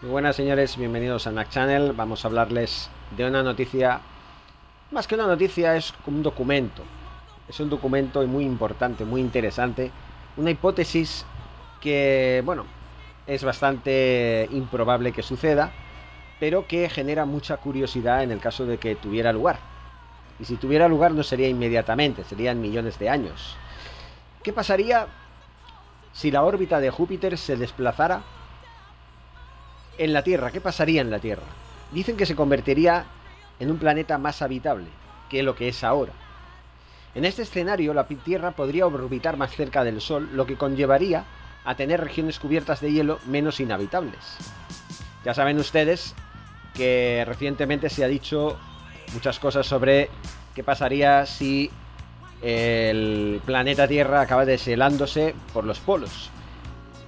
Muy buenas señores, bienvenidos a NAC Channel. Vamos a hablarles de una noticia, más que una noticia, es un documento. Es un documento muy importante, muy interesante. Una hipótesis que, bueno, es bastante improbable que suceda, pero que genera mucha curiosidad en el caso de que tuviera lugar. Y si tuviera lugar no sería inmediatamente, serían millones de años. ¿Qué pasaría si la órbita de Júpiter se desplazara en la Tierra, ¿qué pasaría en la Tierra? Dicen que se convertiría en un planeta más habitable que lo que es ahora. En este escenario, la Tierra podría orbitar más cerca del Sol, lo que conllevaría a tener regiones cubiertas de hielo menos inhabitables. Ya saben ustedes que recientemente se ha dicho muchas cosas sobre qué pasaría si el planeta Tierra acaba deshelándose por los polos.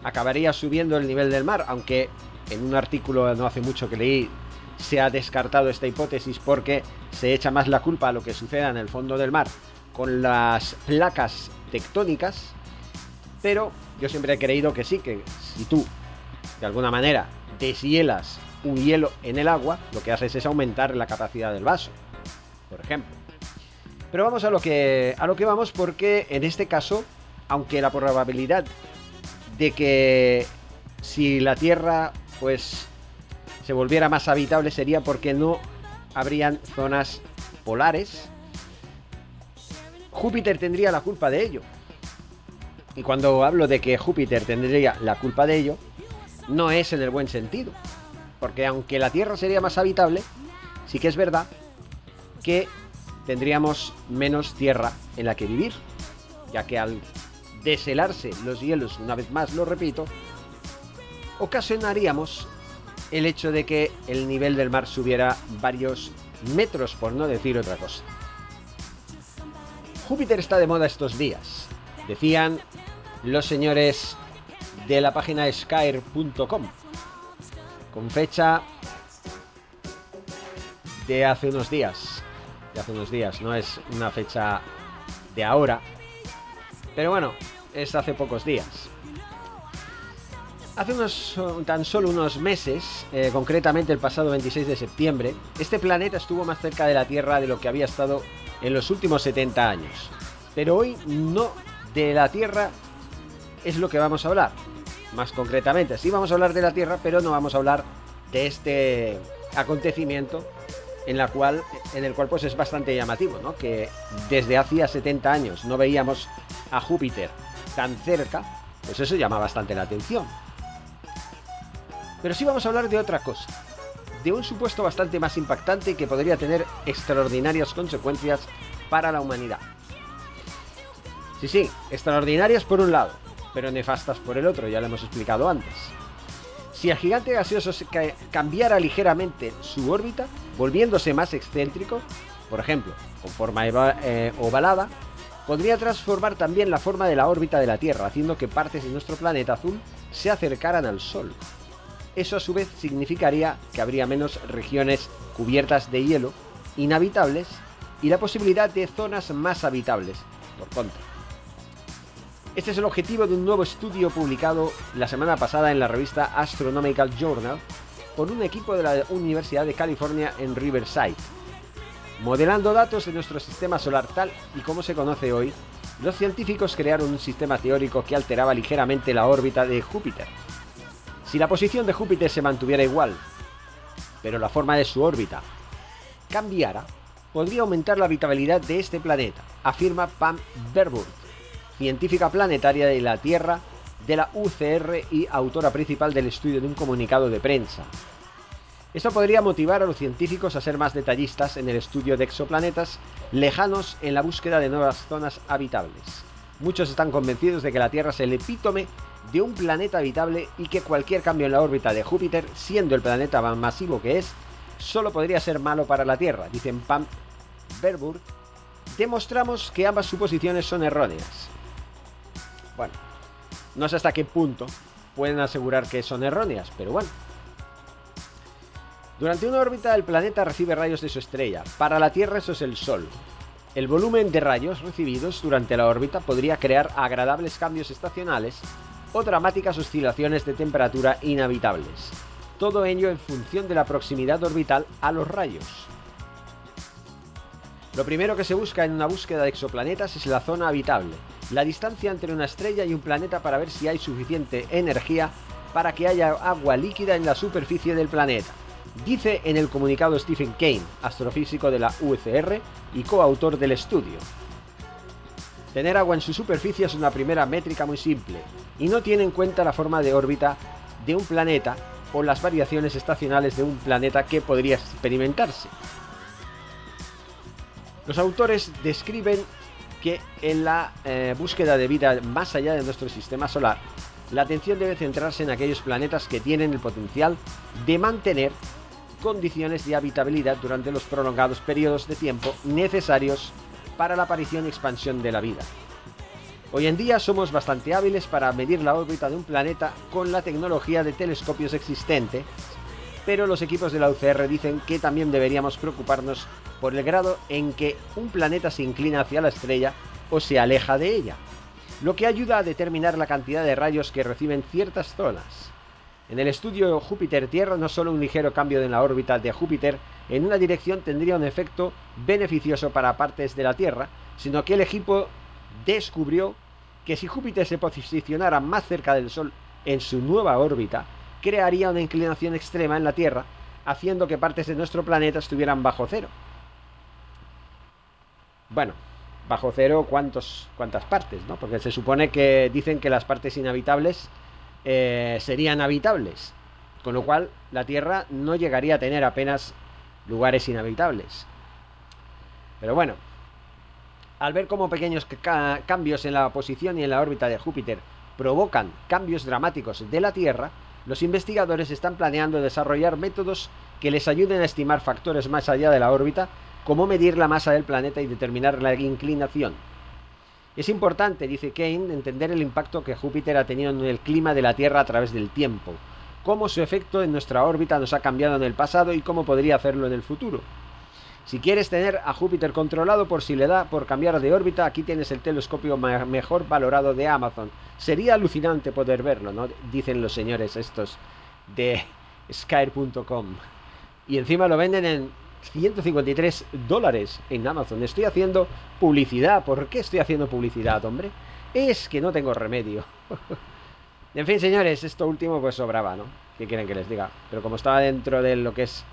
Acabaría subiendo el nivel del mar, aunque en un artículo no hace mucho que leí se ha descartado esta hipótesis porque se echa más la culpa a lo que suceda en el fondo del mar con las placas tectónicas, pero yo siempre he creído que sí, que si tú de alguna manera deshielas un hielo en el agua, lo que haces es aumentar la capacidad del vaso, por ejemplo. Pero vamos a lo que a lo que vamos porque en este caso, aunque la probabilidad de que si la Tierra pues se volviera más habitable sería porque no habrían zonas polares. Júpiter tendría la culpa de ello. Y cuando hablo de que Júpiter tendría la culpa de ello, no es en el buen sentido. Porque aunque la Tierra sería más habitable, sí que es verdad que tendríamos menos tierra en la que vivir. Ya que al deshelarse los hielos, una vez más lo repito, ocasionaríamos el hecho de que el nivel del mar subiera varios metros, por no decir otra cosa. Júpiter está de moda estos días, decían los señores de la página skyr.com, con fecha de hace unos días, hace unos días, no es una fecha de ahora, pero bueno, es hace pocos días. Hace unos tan solo unos meses, eh, concretamente el pasado 26 de septiembre, este planeta estuvo más cerca de la Tierra de lo que había estado en los últimos 70 años. Pero hoy no de la Tierra es lo que vamos a hablar. Más concretamente, sí vamos a hablar de la Tierra, pero no vamos a hablar de este acontecimiento en, la cual, en el cual pues es bastante llamativo, ¿no? Que desde hacía 70 años no veíamos a Júpiter tan cerca, pues eso llama bastante la atención. Pero sí vamos a hablar de otra cosa, de un supuesto bastante más impactante que podría tener extraordinarias consecuencias para la humanidad. Sí, sí, extraordinarias por un lado, pero nefastas por el otro, ya lo hemos explicado antes. Si el gigante gaseoso cambiara ligeramente su órbita, volviéndose más excéntrico, por ejemplo, con forma eh, ovalada, podría transformar también la forma de la órbita de la Tierra, haciendo que partes de nuestro planeta azul se acercaran al Sol. Eso a su vez significaría que habría menos regiones cubiertas de hielo, inhabitables, y la posibilidad de zonas más habitables, por contra. Este es el objetivo de un nuevo estudio publicado la semana pasada en la revista Astronomical Journal por un equipo de la Universidad de California en Riverside. Modelando datos de nuestro sistema solar tal y como se conoce hoy, los científicos crearon un sistema teórico que alteraba ligeramente la órbita de Júpiter, si la posición de Júpiter se mantuviera igual, pero la forma de su órbita cambiara, podría aumentar la habitabilidad de este planeta, afirma Pam Verburg, científica planetaria de la Tierra de la UCR y autora principal del estudio de un comunicado de prensa. Esto podría motivar a los científicos a ser más detallistas en el estudio de exoplanetas lejanos en la búsqueda de nuevas zonas habitables. Muchos están convencidos de que la Tierra es el epítome de un planeta habitable y que cualquier cambio en la órbita de Júpiter, siendo el planeta más masivo que es, solo podría ser malo para la Tierra, dicen Pam Verburg. Demostramos que ambas suposiciones son erróneas. Bueno, no sé hasta qué punto pueden asegurar que son erróneas, pero bueno. Durante una órbita el planeta recibe rayos de su estrella. Para la Tierra eso es el Sol. El volumen de rayos recibidos durante la órbita podría crear agradables cambios estacionales o dramáticas oscilaciones de temperatura inhabitables. Todo ello en función de la proximidad orbital a los rayos. Lo primero que se busca en una búsqueda de exoplanetas es la zona habitable, la distancia entre una estrella y un planeta para ver si hay suficiente energía para que haya agua líquida en la superficie del planeta. Dice en el comunicado Stephen Kane, astrofísico de la UCR y coautor del estudio. Tener agua en su superficie es una primera métrica muy simple y no tiene en cuenta la forma de órbita de un planeta o las variaciones estacionales de un planeta que podría experimentarse. Los autores describen que en la eh, búsqueda de vida más allá de nuestro sistema solar, la atención debe centrarse en aquellos planetas que tienen el potencial de mantener condiciones de habitabilidad durante los prolongados periodos de tiempo necesarios para la aparición y expansión de la vida. Hoy en día somos bastante hábiles para medir la órbita de un planeta con la tecnología de telescopios existente, pero los equipos de la UCR dicen que también deberíamos preocuparnos por el grado en que un planeta se inclina hacia la estrella o se aleja de ella, lo que ayuda a determinar la cantidad de rayos que reciben ciertas zonas. En el estudio Júpiter-Tierra no solo un ligero cambio en la órbita de Júpiter en una dirección tendría un efecto beneficioso para partes de la Tierra, sino que el equipo descubrió que si Júpiter se posicionara más cerca del Sol en su nueva órbita, crearía una inclinación extrema en la Tierra, haciendo que partes de nuestro planeta estuvieran bajo cero. Bueno, bajo cero, ¿cuántos, ¿cuántas partes? ¿no? Porque se supone que dicen que las partes inhabitables eh, serían habitables. Con lo cual, la Tierra no llegaría a tener apenas lugares inhabitables. Pero bueno, al ver cómo pequeños cambios en la posición y en la órbita de Júpiter provocan cambios dramáticos de la Tierra, los investigadores están planeando desarrollar métodos que les ayuden a estimar factores más allá de la órbita cómo medir la masa del planeta y determinar la inclinación. Es importante, dice Kane, entender el impacto que Júpiter ha tenido en el clima de la Tierra a través del tiempo, cómo su efecto en nuestra órbita nos ha cambiado en el pasado y cómo podría hacerlo en el futuro. Si quieres tener a Júpiter controlado por si le da por cambiar de órbita, aquí tienes el telescopio mejor valorado de Amazon. Sería alucinante poder verlo, ¿no? Dicen los señores estos de Skyr.com. Y encima lo venden en 153 dólares en Amazon. Estoy haciendo publicidad. ¿Por qué estoy haciendo publicidad, hombre? Es que no tengo remedio. en fin, señores, esto último pues sobraba, ¿no? ¿Qué quieren que les diga? Pero como estaba dentro de lo que es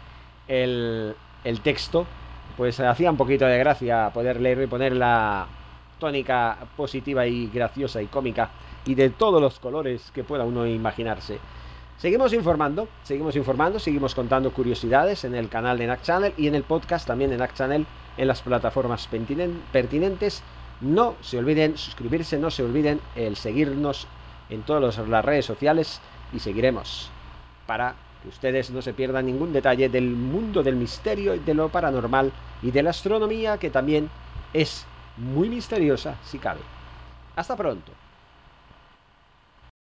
el, el texto, pues hacía un poquito de gracia poder leer y poner la tónica positiva y graciosa y cómica y de todos los colores que pueda uno imaginarse. Seguimos informando, seguimos informando, seguimos contando curiosidades en el canal de NAC Channel y en el podcast también en NAC Channel en las plataformas pertinentes. No se olviden suscribirse, no se olviden el seguirnos en todas las redes sociales y seguiremos para que ustedes no se pierdan ningún detalle del mundo del misterio y de lo paranormal y de la astronomía que también es muy misteriosa si cabe. Hasta pronto.